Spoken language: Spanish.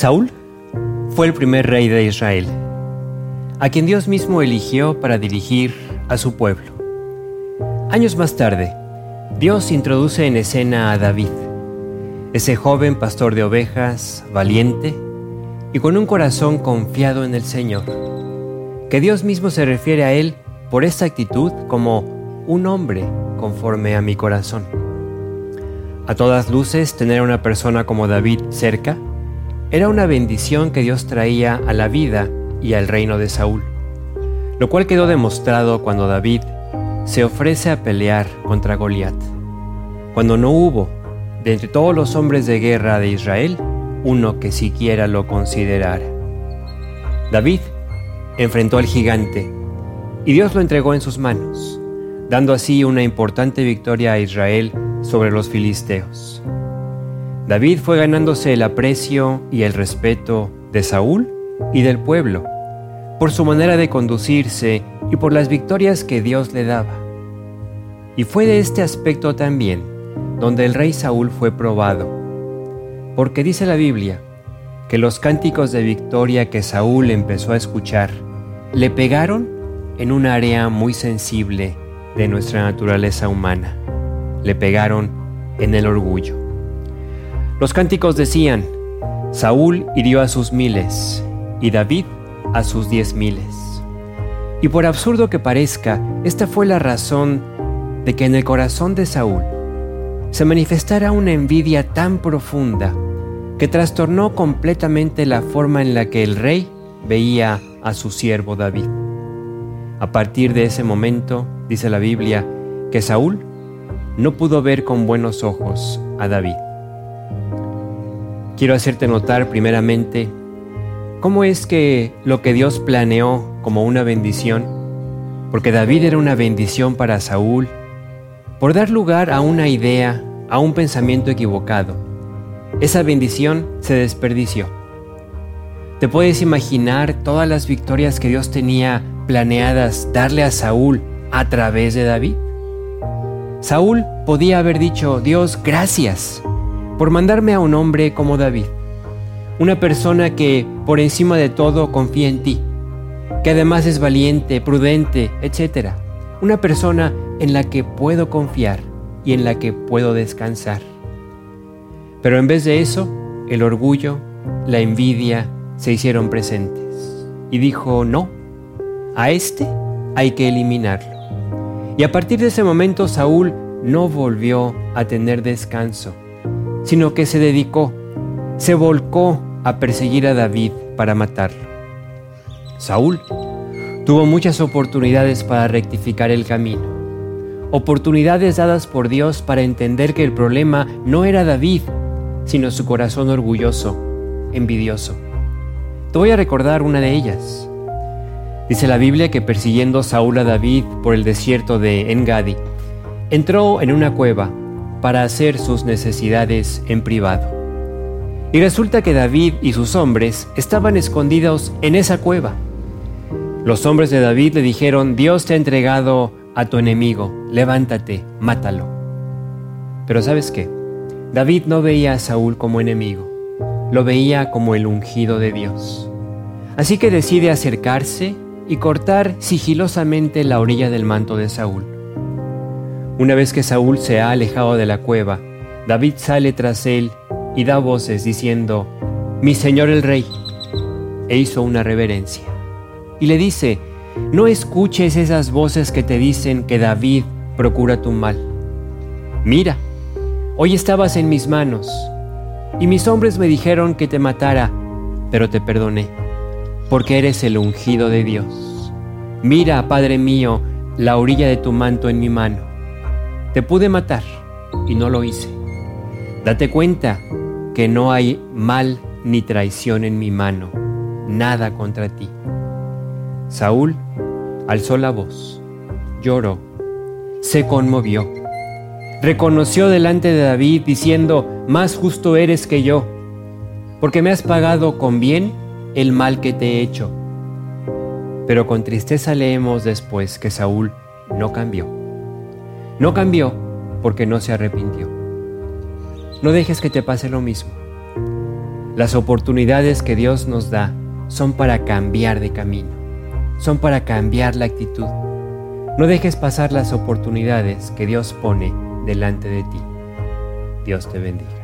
Saúl fue el primer rey de Israel, a quien Dios mismo eligió para dirigir a su pueblo. Años más tarde, Dios introduce en escena a David, ese joven pastor de ovejas, valiente y con un corazón confiado en el Señor, que Dios mismo se refiere a él por esta actitud como un hombre conforme a mi corazón. A todas luces, tener a una persona como David cerca era una bendición que Dios traía a la vida y al reino de Saúl, lo cual quedó demostrado cuando David se ofrece a pelear contra Goliat, cuando no hubo, de entre todos los hombres de guerra de Israel, uno que siquiera lo considerara. David enfrentó al gigante y Dios lo entregó en sus manos, dando así una importante victoria a Israel sobre los filisteos. David fue ganándose el aprecio y el respeto de Saúl y del pueblo, por su manera de conducirse y por las victorias que Dios le daba. Y fue de este aspecto también donde el rey Saúl fue probado, porque dice la Biblia que los cánticos de victoria que Saúl empezó a escuchar le pegaron en un área muy sensible de nuestra naturaleza humana, le pegaron en el orgullo. Los cánticos decían, Saúl hirió a sus miles y David a sus diez miles. Y por absurdo que parezca, esta fue la razón de que en el corazón de Saúl se manifestara una envidia tan profunda que trastornó completamente la forma en la que el rey veía a su siervo David. A partir de ese momento, dice la Biblia, que Saúl no pudo ver con buenos ojos a David. Quiero hacerte notar primeramente cómo es que lo que Dios planeó como una bendición, porque David era una bendición para Saúl, por dar lugar a una idea, a un pensamiento equivocado, esa bendición se desperdició. ¿Te puedes imaginar todas las victorias que Dios tenía planeadas darle a Saúl a través de David? Saúl podía haber dicho, Dios, gracias por mandarme a un hombre como David, una persona que por encima de todo confía en ti, que además es valiente, prudente, etc. Una persona en la que puedo confiar y en la que puedo descansar. Pero en vez de eso, el orgullo, la envidia se hicieron presentes. Y dijo, no, a este hay que eliminarlo. Y a partir de ese momento Saúl no volvió a tener descanso sino que se dedicó, se volcó a perseguir a David para matarlo. Saúl tuvo muchas oportunidades para rectificar el camino, oportunidades dadas por Dios para entender que el problema no era David, sino su corazón orgulloso, envidioso. Te voy a recordar una de ellas. Dice la Biblia que persiguiendo Saúl a David por el desierto de Engadi, entró en una cueva para hacer sus necesidades en privado. Y resulta que David y sus hombres estaban escondidos en esa cueva. Los hombres de David le dijeron, Dios te ha entregado a tu enemigo, levántate, mátalo. Pero sabes qué, David no veía a Saúl como enemigo, lo veía como el ungido de Dios. Así que decide acercarse y cortar sigilosamente la orilla del manto de Saúl. Una vez que Saúl se ha alejado de la cueva, David sale tras él y da voces diciendo, Mi señor el rey, e hizo una reverencia. Y le dice, no escuches esas voces que te dicen que David procura tu mal. Mira, hoy estabas en mis manos, y mis hombres me dijeron que te matara, pero te perdoné, porque eres el ungido de Dios. Mira, Padre mío, la orilla de tu manto en mi mano te pude matar y no lo hice. Date cuenta que no hay mal ni traición en mi mano, nada contra ti. Saúl alzó la voz, lloró, se conmovió, reconoció delante de David diciendo, más justo eres que yo, porque me has pagado con bien el mal que te he hecho. Pero con tristeza leemos después que Saúl no cambió. No cambió porque no se arrepintió. No dejes que te pase lo mismo. Las oportunidades que Dios nos da son para cambiar de camino, son para cambiar la actitud. No dejes pasar las oportunidades que Dios pone delante de ti. Dios te bendiga.